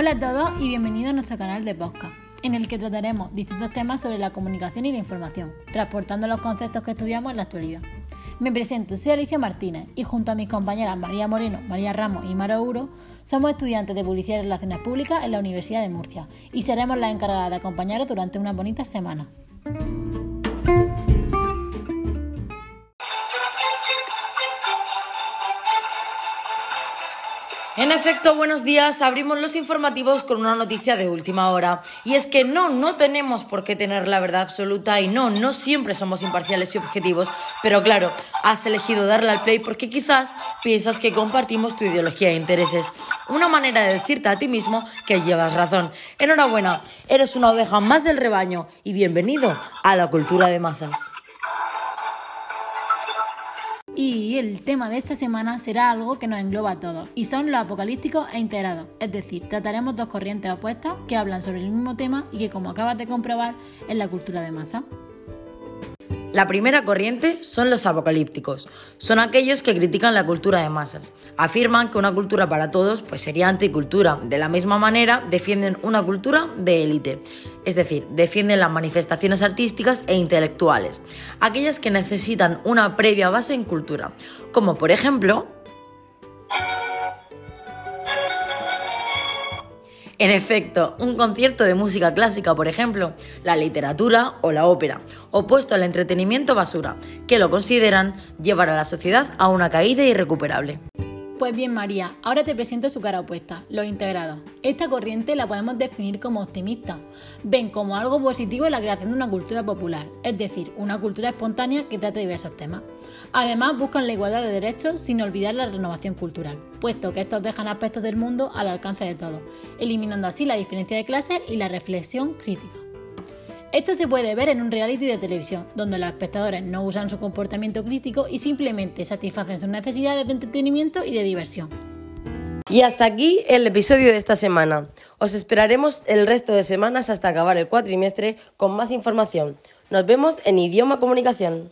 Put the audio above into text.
Hola a todos y bienvenidos a nuestro canal de podcast, en el que trataremos distintos temas sobre la comunicación y la información, transportando los conceptos que estudiamos en la actualidad. Me presento, soy Alicia Martínez y junto a mis compañeras María Moreno, María Ramos y Mara Uro, somos estudiantes de Publicidad y Relaciones Públicas en la Universidad de Murcia y seremos las encargadas de acompañaros durante una bonita semana. En efecto, buenos días. Abrimos los informativos con una noticia de última hora. Y es que no, no tenemos por qué tener la verdad absoluta y no, no siempre somos imparciales y objetivos. Pero claro, has elegido darle al play porque quizás piensas que compartimos tu ideología e intereses. Una manera de decirte a ti mismo que llevas razón. Enhorabuena, eres una oveja más del rebaño y bienvenido a la cultura de masas. Y el tema de esta semana será algo que nos engloba a todos, y son los apocalípticos e integrados. Es decir, trataremos dos corrientes opuestas que hablan sobre el mismo tema y que, como acabas de comprobar, es la cultura de masa. La primera corriente son los apocalípticos. Son aquellos que critican la cultura de masas. Afirman que una cultura para todos pues sería anticultura. De la misma manera, defienden una cultura de élite. Es decir, defienden las manifestaciones artísticas e intelectuales, aquellas que necesitan una previa base en cultura, como por ejemplo En efecto, un concierto de música clásica, por ejemplo, la literatura o la ópera, opuesto al entretenimiento basura, que lo consideran llevar a la sociedad a una caída irrecuperable. Pues bien, María, ahora te presento su cara opuesta, los integrados. Esta corriente la podemos definir como optimista. Ven como algo positivo la creación de una cultura popular, es decir, una cultura espontánea que trate diversos temas. Además, buscan la igualdad de derechos sin olvidar la renovación cultural, puesto que estos dejan aspectos del mundo al alcance de todos, eliminando así la diferencia de clases y la reflexión crítica. Esto se puede ver en un reality de televisión, donde los espectadores no usan su comportamiento crítico y simplemente satisfacen sus necesidades de entretenimiento y de diversión. Y hasta aquí el episodio de esta semana. Os esperaremos el resto de semanas hasta acabar el cuatrimestre con más información. Nos vemos en Idioma Comunicación.